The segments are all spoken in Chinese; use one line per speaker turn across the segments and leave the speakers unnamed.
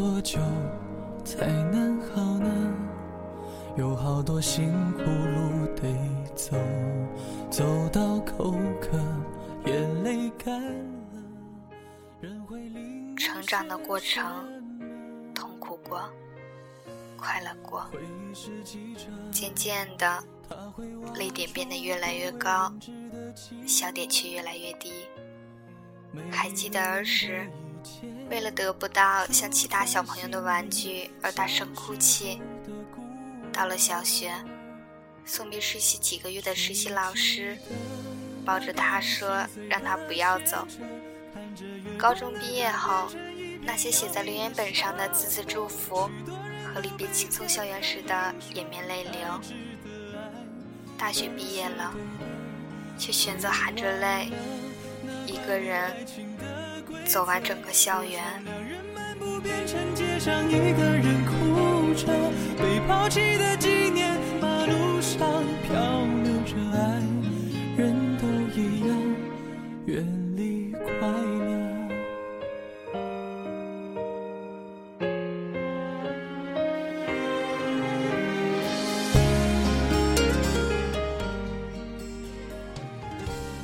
多久才能好呢？有好多辛苦路得走，走到口渴，眼泪干了，人会淋
成长的过程，痛苦过，快乐过，渐渐的，泪点变得越来越高，笑点却越来越低。还记得儿时，为了得不到像其他小朋友的玩具而大声哭泣。到了小学，送别实习几个月的实习老师抱着他说：“让他不要走。”高中毕业后，那些写在留言本上的字字祝福和离别轻松校园时的掩面泪流。大学毕业了，却选择含着泪，一个人走完整个校园。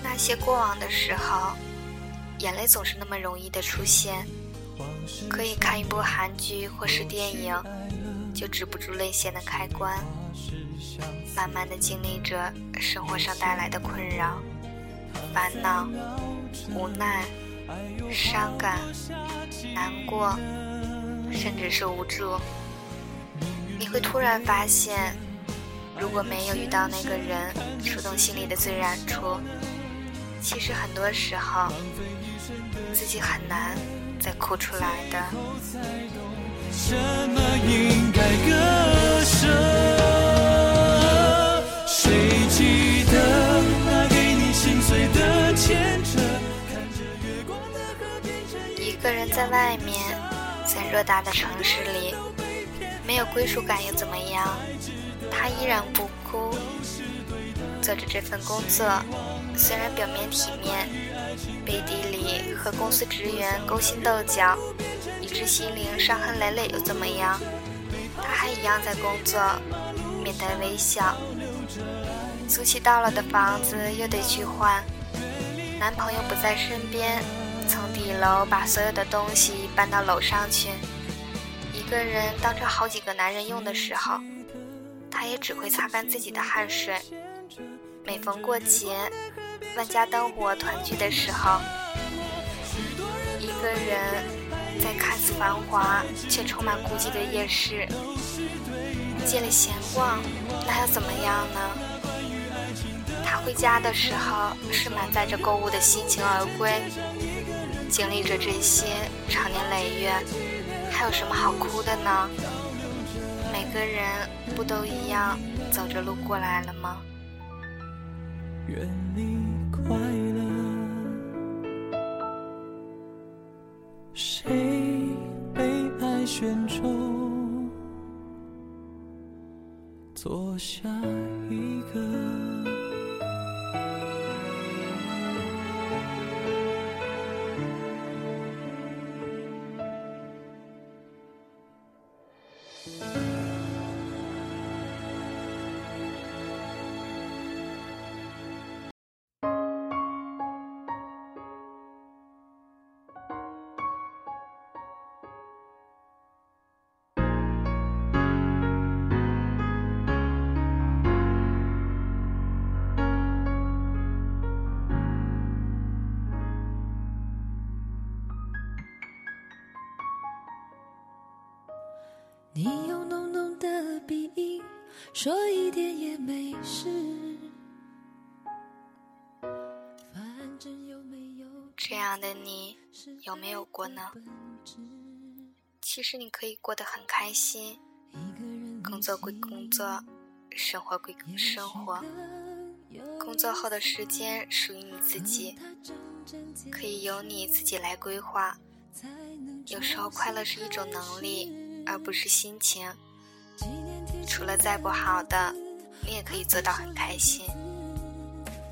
那些过往的时候眼泪总是那么容易的出现，可以看一部韩剧或是电影。就止不住泪腺的开关，慢慢的经历着生活上带来的困扰、烦恼、无奈、伤感、难过，甚至是无助。你会突然发现，如果没有遇到那个人触动心里的最燃处，其实很多时候自己很难再哭出来的。什么应该割舍？谁记得那给你心碎的牵扯？一个人在外面，在偌大的城市里，没有归属感又怎么样？他依然不哭，做着这份工作，虽然表面体面，背地里和公司职员勾心斗角。以致心灵伤痕累累又怎么样？他还一样在工作，面带微笑。租期到了的房子又得去换，男朋友不在身边，从底楼把所有的东西搬到楼上去。一个人当着好几个男人用的时候，他也只会擦干自己的汗水。每逢过节，万家灯火团聚的时候，一个人。在看似繁华却充满孤寂的夜市，借了闲逛，那又怎么样呢？他回家的时候是满载着购物的心情而归，经历着这些长年累月，还有什么好哭的呢？每个人不都一样走着路过来了吗？愿你快乐。谁被爱选中，做下一个？你用浓浓的鼻音说一点也没事。这样的你有没有过呢？其实你可以过得很开心，工作归工作，生活归生活。工作后的时间属于你自己，可以由你自己来规划。有时候快乐是一种能力。而不是心情。除了再不好的，你也可以做到很开心。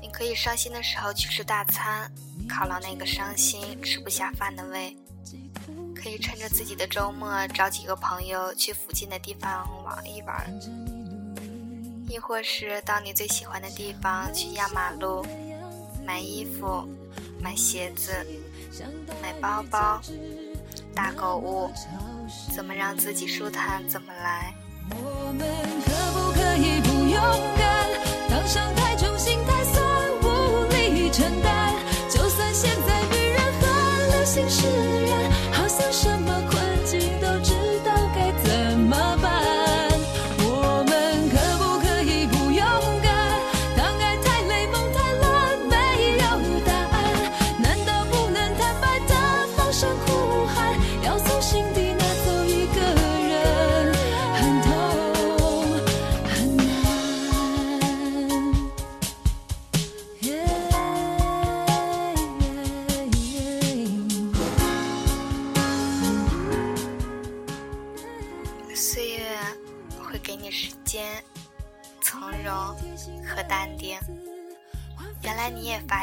你可以伤心的时候去吃大餐，犒劳那个伤心吃不下饭的胃。可以趁着自己的周末找几个朋友去附近的地方玩一玩，亦或是到你最喜欢的地方去压马路，买衣服、买鞋子、买包包、大购物，怎么让自己舒坦怎么来。我们可不可以不勇敢？当伤太重，心太酸，无力承担。就算现在女人很流行释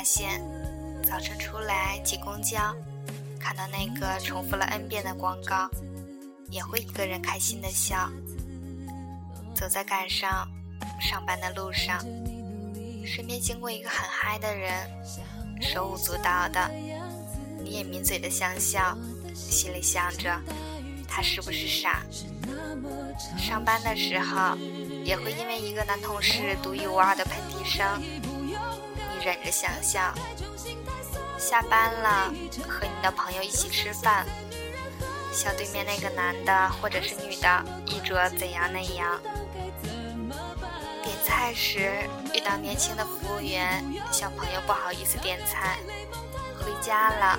发现，早晨出来挤公交，看到那个重复了 N 遍的广告，也会一个人开心的笑。走在赶上上班的路上，身边经过一个很嗨的人，手舞足蹈的，你也抿嘴的想笑，心里想着他是不是傻？上班的时候，也会因为一个男同事独一无二的喷嚏声。忍着想笑，下班了和你的朋友一起吃饭，笑对面那个男的或者是女的衣着怎样那样。点菜时遇到年轻的服务员，小朋友不好意思点菜。回家了，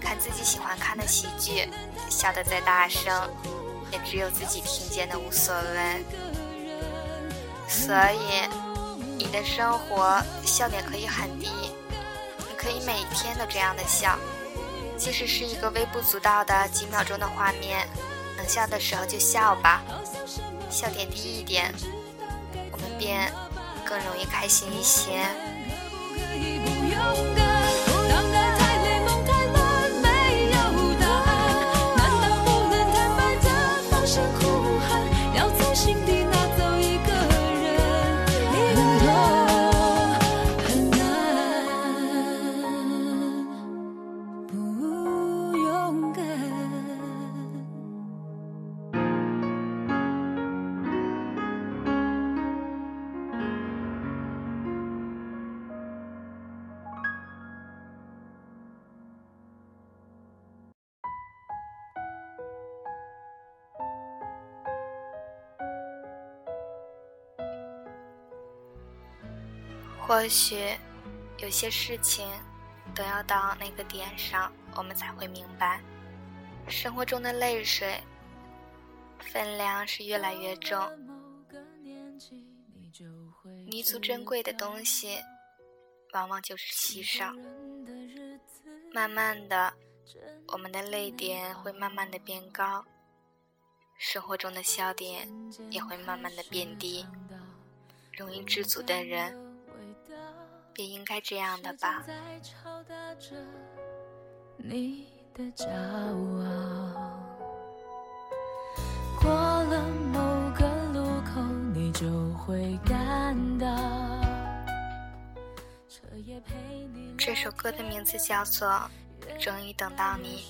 看自己喜欢看的喜剧，笑得再大声，也只有自己听见的无所谓。所以。你的生活笑点可以很低，你可以每天都这样的笑，即使是一个微不足道的几秒钟的画面，能笑的时候就笑吧，笑点低一点，我们便更容易开心一些。或许有些事情都要到那个点上，我们才会明白，生活中的泪水分量是越来越重。弥足珍贵的东西，往往就是稀少。慢慢的，我们的泪点会慢慢的变高，生活中的笑点也会慢慢的变低。容易知足的人。也应该这样的吧。过了某个路口，你就会感到。这首歌的名字叫做《终于等到你》，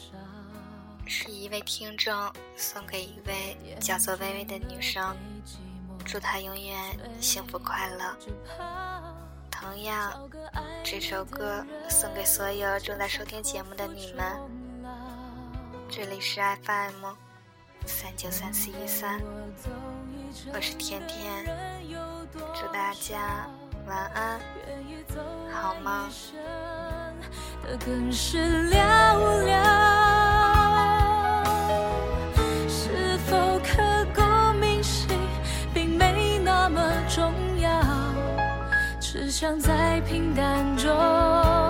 是一位听众送给一位叫做微微的女生，祝她永远幸福快乐。同样，这首歌送给所有正在收听节目的你们。这里是 FM 三九三四一三，我是天天，祝大家晚安，好吗？想在平淡中。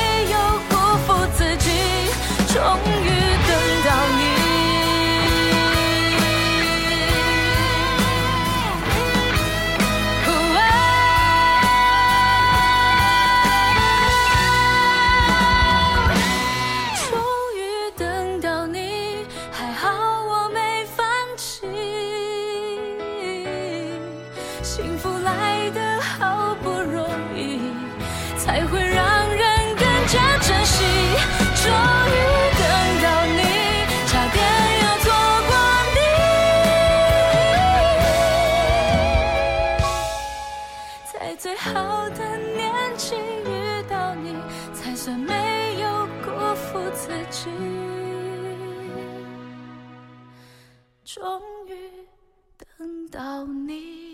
没有辜负自己终于等到你。终于等到你还好我没放弃。幸福来得好不容易才会终于等到你差点要错过你在最好的年纪遇到你才算没有辜负自己。终于等到你。